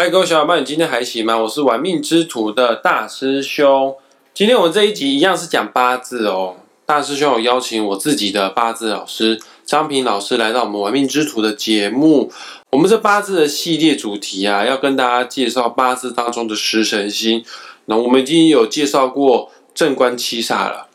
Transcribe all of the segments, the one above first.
嗨，各位小伙伴，你今天还行吗？我是玩命之徒的大师兄。今天我们这一集一样是讲八字哦。大师兄有邀请我自己的八字老师张平老师来到我们玩命之徒的节目。我们这八字的系列主题啊，要跟大家介绍八字当中的食神星。那我们已经有介绍过正官七煞了，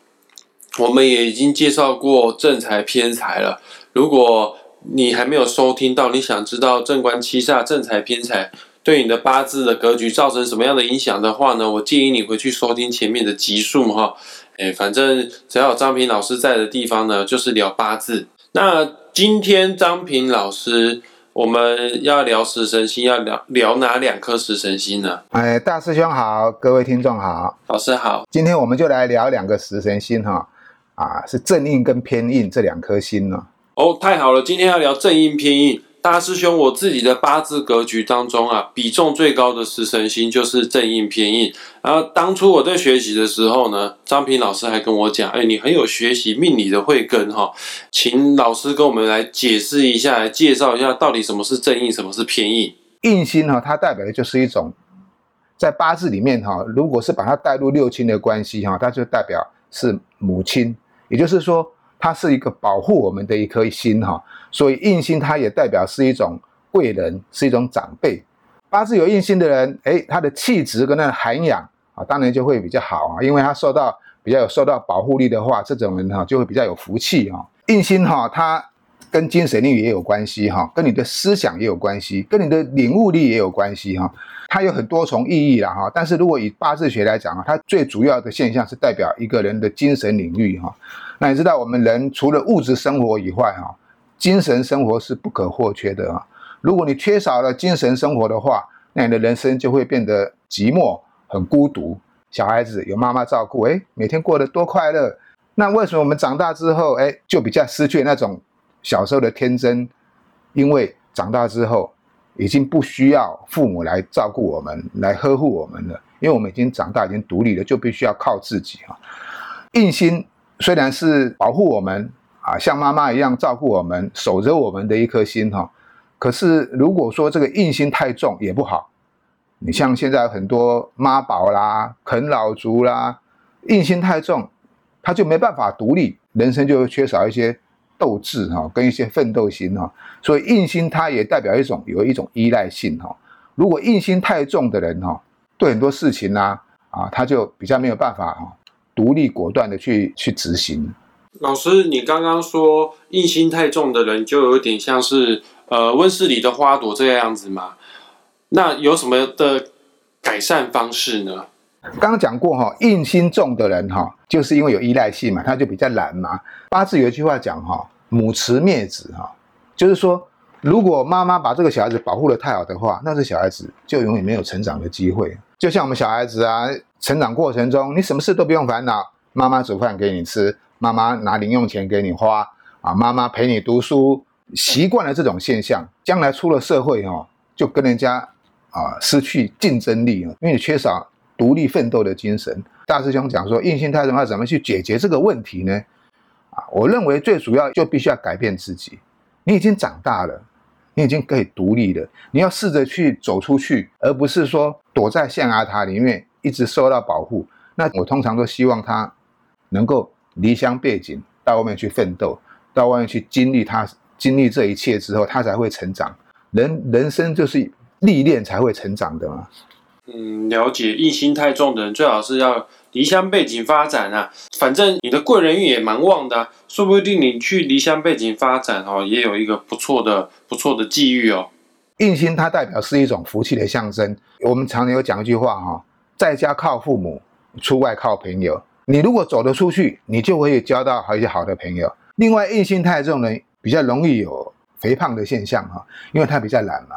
我们也已经介绍过正财偏财了。如果你还没有收听到，你想知道正官七煞、正财偏财？对你的八字的格局造成什么样的影响的话呢？我建议你回去收听前面的集数哈。哎，反正只要有张平老师在的地方呢，就是聊八字。那今天张平老师，我们要聊食神星，要聊聊哪两颗食神星呢？哎，大师兄好，各位听众好，老师好。今天我们就来聊两个食神星哈，啊，是正印跟偏印这两颗星呢。哦，太好了，今天要聊正印偏印。大师兄，我自己的八字格局当中啊，比重最高的食神星就是正印偏印。然后当初我在学习的时候呢，张平老师还跟我讲：“哎，你很有学习命理的慧根哈，请老师跟我们来解释一下，来介绍一下到底什么是正印，什么是偏印。”印星哈，它代表的就是一种在八字里面哈，如果是把它带入六亲的关系哈，它就代表是母亲，也就是说。它是一个保护我们的一颗心哈，所以印星它也代表是一种贵人，是一种长辈。八字有印星的人，哎，他的气质跟那涵养啊，当然就会比较好啊，因为他受到比较有受到保护力的话，这种人哈就会比较有福气啊。印星哈，它跟精神力也有关系哈，跟你的思想也有关系，跟你的领悟力也有关系哈。它有很多重意义啦哈，但是如果以八字学来讲啊，它最主要的现象是代表一个人的精神领域哈。那你知道，我们人除了物质生活以外，哈，精神生活是不可或缺的啊。如果你缺少了精神生活的话，那你的人生就会变得寂寞、很孤独。小孩子有妈妈照顾，哎，每天过得多快乐。那为什么我们长大之后，哎，就比较失去那种小时候的天真？因为长大之后，已经不需要父母来照顾我们、来呵护我们了，因为我们已经长大、已经独立了，就必须要靠自己哈。硬心。虽然是保护我们啊，像妈妈一样照顾我们、守着我们的一颗心哈，可是如果说这个硬心太重也不好。你像现在很多妈宝啦、啃老族啦，硬心太重，他就没办法独立，人生就会缺少一些斗志哈，跟一些奋斗心哈。所以硬心它也代表一种有一种依赖性哈。如果硬心太重的人哈，对很多事情呢啊，他就比较没有办法哈。独立果断的去去执行。老师，你刚刚说硬心太重的人，就有点像是呃温室里的花朵这个样子嘛？那有什么的改善方式呢？刚刚讲过哈，硬心重的人哈，就是因为有依赖性嘛，他就比较懒嘛。八字有一句话讲哈，母慈灭子哈，就是说，如果妈妈把这个小孩子保护的太好的话，那这小孩子就永远没有成长的机会。就像我们小孩子啊。成长过程中，你什么事都不用烦恼，妈妈煮饭给你吃，妈妈拿零用钱给你花，啊，妈妈陪你读书，习惯了这种现象，将来出了社会哦，就跟人家啊失去竞争力了，因为你缺少独立奋斗的精神。大师兄讲说，硬性态度要怎么去解决这个问题呢？啊，我认为最主要就必须要改变自己。你已经长大了，你已经可以独立了，你要试着去走出去，而不是说躲在象牙塔里面。一直受到保护，那我通常都希望他能够离乡背井，到外面去奋斗，到外面去经历他经历这一切之后，他才会成长。人人生就是历练才会成长的嘛。嗯，了解。异心太重的人，最好是要离乡背井发展啊。反正你的贵人运也蛮旺的，说不定你去离乡背井发展哦，也有一个不错的不错的际遇哦。印星它代表是一种福气的象征。我们常有讲一句话哈。在家靠父母，出外靠朋友。你如果走得出去，你就会交到好一些好的朋友。另外，印心太重的人比较容易有肥胖的现象哈，因为他比较懒嘛。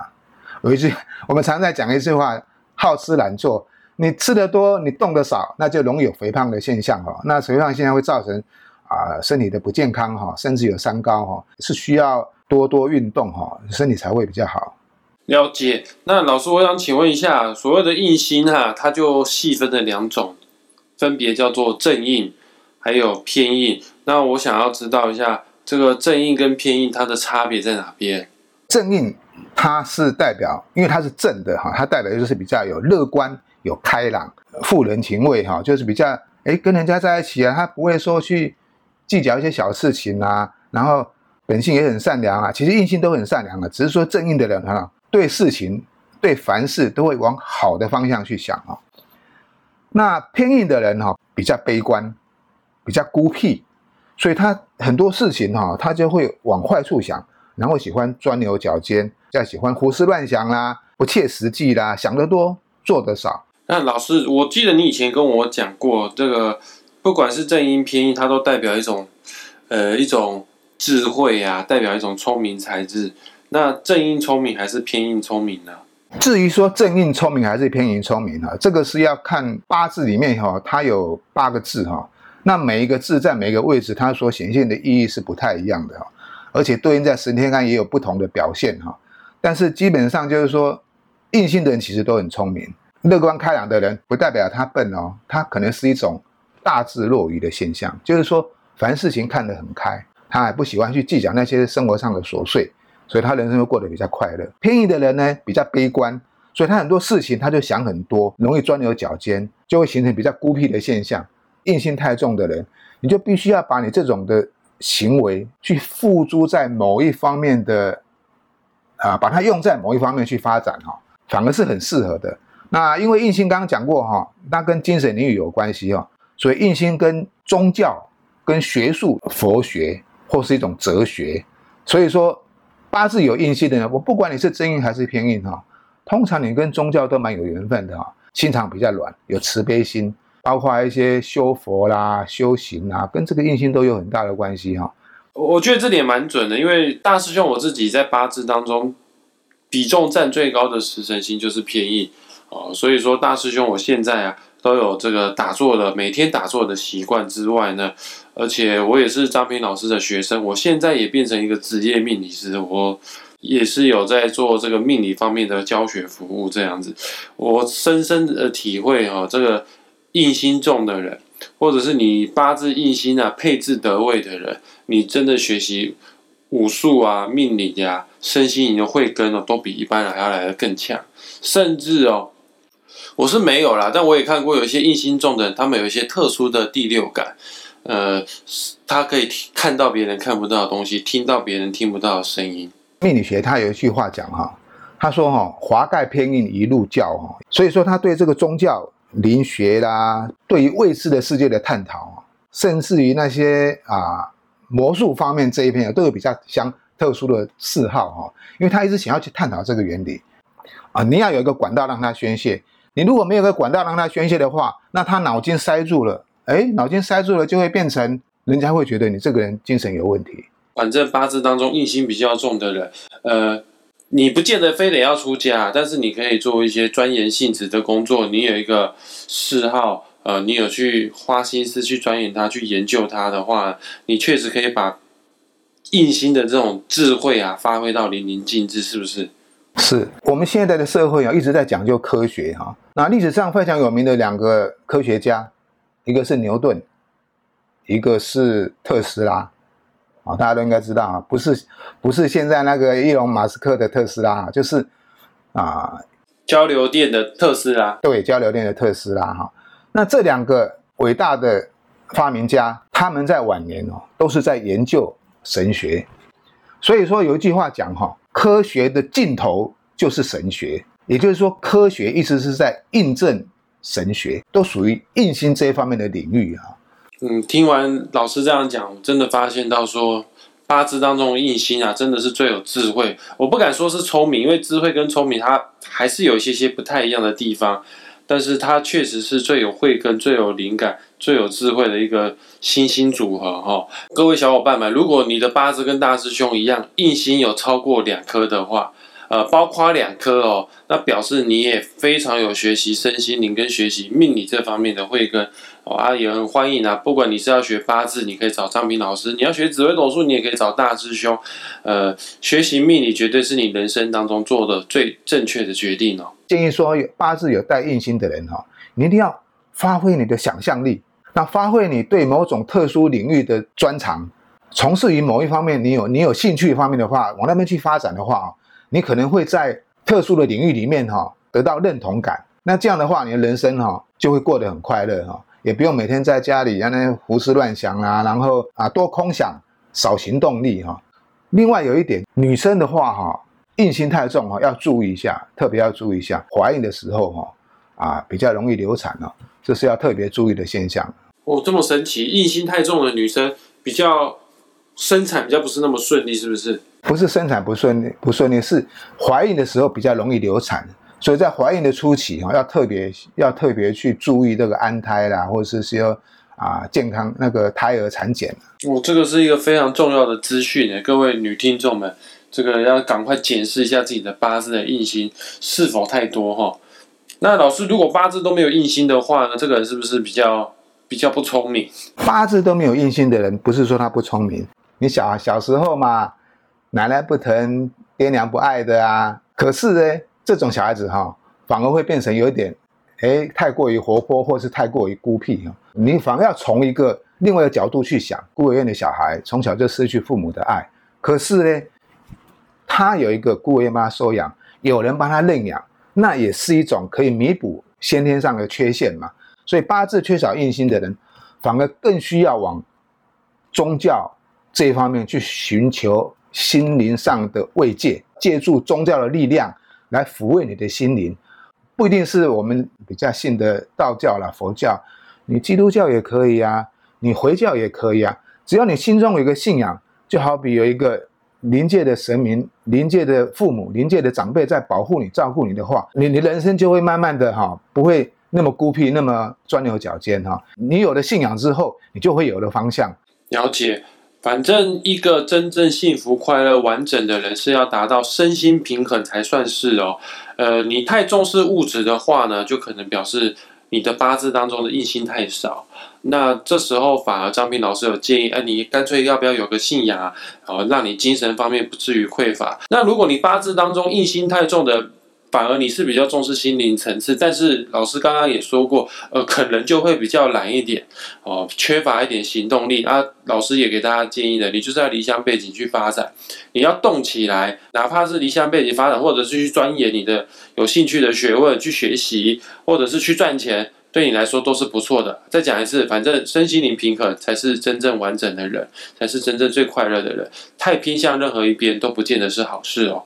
有一句我们常在讲一句话：好吃懒做。你吃的多，你动的少，那就容易有肥胖的现象哈。那肥胖现象会造成啊身体的不健康哈，甚至有三高哈，是需要多多运动哈，身体才会比较好。了解，那老师，我想请问一下，所谓的硬心哈，它就细分了两种，分别叫做正印，还有偏印。那我想要知道一下，这个正印跟偏印它的差别在哪边？正印它是代表，因为它是正的哈，它代表就是比较有乐观、有开朗、富人情味哈，就是比较哎跟人家在一起啊，他不会说去计较一些小事情啊，然后本性也很善良啊，其实印性都很善良的，只是说正印的人哈，对事情、对凡事都会往好的方向去想哈。那偏印的人哈，比较悲观，比较孤僻，所以他很多事情哈，他就会往坏处想，然后喜欢钻牛角尖，再喜欢胡思乱想啦，不切实际啦，想得多，做得少。那老师，我记得你以前跟我讲过，这个不管是正音偏音，它都代表一种呃一种智慧啊，代表一种聪明才智。那正音聪明还是偏音聪明呢？至于说正印聪明还是偏印聪明哈，这个是要看八字里面哈，它有八个字哈，那每一个字在每一个位置，它所显现的意义是不太一样的哈，而且对应在十天干也有不同的表现哈。但是基本上就是说，硬性的人其实都很聪明，乐观开朗的人不代表他笨哦，他可能是一种大智若愚的现象，就是说凡事情看得很开，他还不喜欢去计较那些生活上的琐碎。所以他人生会过得比较快乐。偏移的人呢，比较悲观，所以他很多事情他就想很多，容易钻牛角尖，就会形成比较孤僻的现象。硬性太重的人，你就必须要把你这种的行为去付诸在某一方面的，啊，把它用在某一方面去发展哈，反而是很适合的。那因为印星刚刚讲过哈，那跟精神领域有关系哦，所以印星跟宗教、跟学术、佛学或是一种哲学，所以说。八字有印星的人，我不管你是真印还是偏印哈，通常你跟宗教都蛮有缘分的哈，心肠比较软，有慈悲心，包括一些修佛啦、修行啊，跟这个印星都有很大的关系哈。我觉得这点蛮准的，因为大师兄我自己在八字当中比重占最高的食神星就是偏印哦，所以说大师兄我现在啊。都有这个打坐的每天打坐的习惯之外呢，而且我也是张平老师的学生，我现在也变成一个职业命理师，我也是有在做这个命理方面的教学服务这样子，我深深的体会哈，这个印星重的人，或者是你八字印星啊配置得位的人，你真的学习武术啊、命理呀、身心灵的慧根哦，都比一般人要来的更强，甚至哦。我是没有啦，但我也看过有一些印心重的人，他们有一些特殊的第六感，呃，他可以看到别人看不到的东西，听到别人听不到的声音。命理学他有一句话讲哈，他说哈，华盖偏印一路教哈，所以说他对这个宗教、灵学啦，对于未知的世界的探讨，甚至于那些啊魔术方面这一片都有比较相特殊的嗜好哈，因为他一直想要去探讨这个原理啊，你要有一个管道让他宣泄。你如果没有个管道让他宣泄的话，那他脑筋塞住了，哎，脑筋塞住了就会变成人家会觉得你这个人精神有问题。反正八字当中印星比较重的人，呃，你不见得非得要出家，但是你可以做一些钻研性质的工作。你有一个嗜好，呃，你有去花心思去钻研它、去研究它的话，你确实可以把印心的这种智慧啊发挥到淋漓尽致，是不是？是我们现在的社会啊，一直在讲究科学哈。那历史上非常有名的两个科学家，一个是牛顿，一个是特斯拉啊，大家都应该知道啊，不是不是现在那个伊隆马斯克的特斯拉，就是啊交流电的特斯拉。对，交流电的特斯拉哈。那这两个伟大的发明家，他们在晚年哦，都是在研究神学。所以说有一句话讲哈。科学的尽头就是神学，也就是说，科学一直是在印证神学，都属于印星这一方面的领域啊。嗯，听完老师这样讲，真的发现到说，八字当中印星啊，真的是最有智慧。我不敢说是聪明，因为智慧跟聪明它还是有一些些不太一样的地方。但是它确实是最有慧根、最有灵感、最有智慧的一个星星组合哈。各位小伙伴们，如果你的八字跟大师兄一样，印星有超过两颗的话，呃，包括两颗哦，那表示你也非常有学习身心灵跟学习命理这方面的慧根。啊，也很欢迎啊！不管你是要学八字，你可以找张平老师；你要学紫微斗数，你也可以找大师兄。呃，学习命理绝对是你人生当中做的最正确的决定哦。建议说，有八字有带印星的人哈，你一定要发挥你的想象力，那发挥你对某种特殊领域的专长，从事于某一方面，你有你有兴趣方面的话，往那边去发展的话你可能会在特殊的领域里面哈得到认同感。那这样的话，你的人生哈就会过得很快乐哈，也不用每天在家里让那胡思乱想啊，然后啊多空想，少行动力哈。另外有一点，女生的话哈，印心太重哈，要注意一下，特别要注意一下，怀孕的时候哈啊比较容易流产哦，这是要特别注意的现象。哦，这么神奇，印心太重的女生比较生产比较不是那么顺利，是不是？不是生产不顺利不顺利，是怀孕的时候比较容易流产。所以在怀孕的初期哈，要特别要特别去注意这个安胎啦，或者是说啊健康那个胎儿产检。哦，这个是一个非常重要的资讯诶，各位女听众们，这个要赶快检视一下自己的八字的印星是否太多哈。那老师，如果八字都没有印星的话呢，这个人是不是比较比较不聪明？八字都没有印星的人，不是说他不聪明。你小小时候嘛，奶奶不疼，爹娘不爱的啊。可是呢？这种小孩子哈，反而会变成有一点，哎，太过于活泼，或是太过于孤僻哈。你反而要从一个另外一个角度去想，孤儿院的小孩从小就失去父母的爱，可是呢，他有一个孤儿院妈收养，有人帮他认养，那也是一种可以弥补先天上的缺陷嘛。所以八字缺少印星的人，反而更需要往宗教这一方面去寻求心灵上的慰藉，借助宗教的力量。来抚慰你的心灵，不一定是我们比较信的道教啦、佛教，你基督教也可以啊，你回教也可以啊，只要你心中有一个信仰，就好比有一个临界的神明、临界的父母、临界的长辈在保护你、照顾你的话，你你人生就会慢慢的哈，不会那么孤僻、那么钻牛角尖哈。你有了信仰之后，你就会有了方向。了解。反正一个真正幸福、快乐、完整的人是要达到身心平衡才算是哦。呃，你太重视物质的话呢，就可能表示你的八字当中的印星太少。那这时候反而张平老师有建议，哎，你干脆要不要有个信仰啊？哦，让你精神方面不至于匮乏。那如果你八字当中印星太重的，反而你是比较重视心灵层次，但是老师刚刚也说过，呃，可能就会比较懒一点，哦，缺乏一点行动力啊。老师也给大家建议的，你就是要离乡背景去发展，你要动起来，哪怕是离乡背景发展，或者是去钻研你的有兴趣的学问去学习，或者是去赚钱，对你来说都是不错的。再讲一次，反正身心灵平衡才是真正完整的人，才是真正最快乐的人。太偏向任何一边都不见得是好事哦。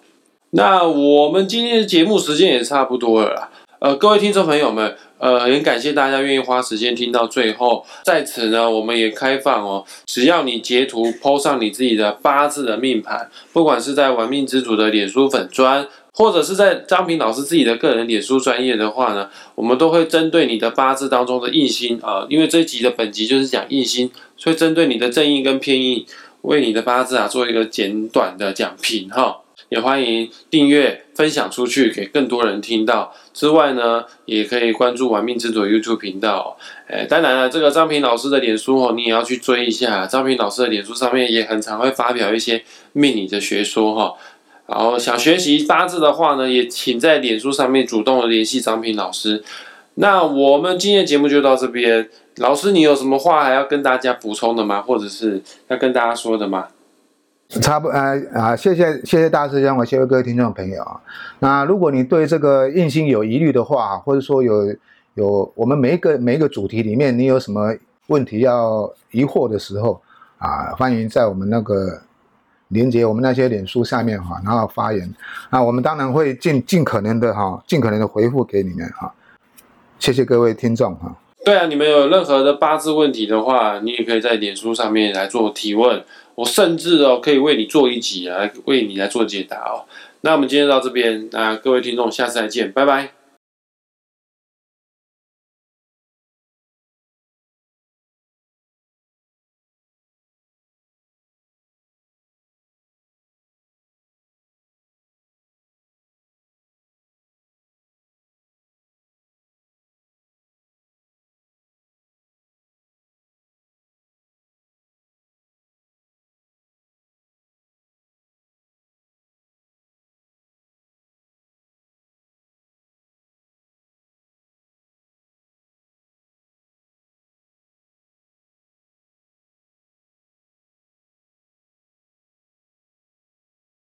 那我们今天的节目时间也差不多了啦，呃，各位听众朋友们，呃，很感谢大家愿意花时间听到最后，在此呢，我们也开放哦，只要你截图 PO 上你自己的八字的命盘，不管是在玩命之主的脸书粉砖，或者是在张平老师自己的个人脸书专业的话呢，我们都会针对你的八字当中的印星啊，因为这一集的本集就是讲印星，所以针对你的正印跟偏印，为你的八字啊做一个简短的讲评哈。也欢迎订阅、分享出去，给更多人听到。之外呢，也可以关注“玩命之主 ”YouTube 频道。哎，当然了，这个张平老师的脸书哦，你也要去追一下。张平老师的脸书上面也很常会发表一些命理的学说哈。然后想学习八字的话呢，也请在脸书上面主动的联系张平老师。那我们今天节目就到这边。老师，你有什么话还要跟大家补充的吗？或者是要跟大家说的吗？差不呃啊，谢谢谢谢大师兄，我谢谢各位听众朋友啊。那如果你对这个印星有疑虑的话，或者说有有我们每一个每一个主题里面，你有什么问题要疑惑的时候啊，欢迎在我们那个连接我们那些脸书下面哈，然后发言啊，我们当然会尽尽可能的哈，尽可能的回复给你们哈。谢谢各位听众哈。对啊，你们有任何的八字问题的话，你也可以在脸书上面来做提问。我甚至哦，可以为你做一集啊为你来做解答哦。那我们今天到这边，那各位听众，下次再见，拜拜。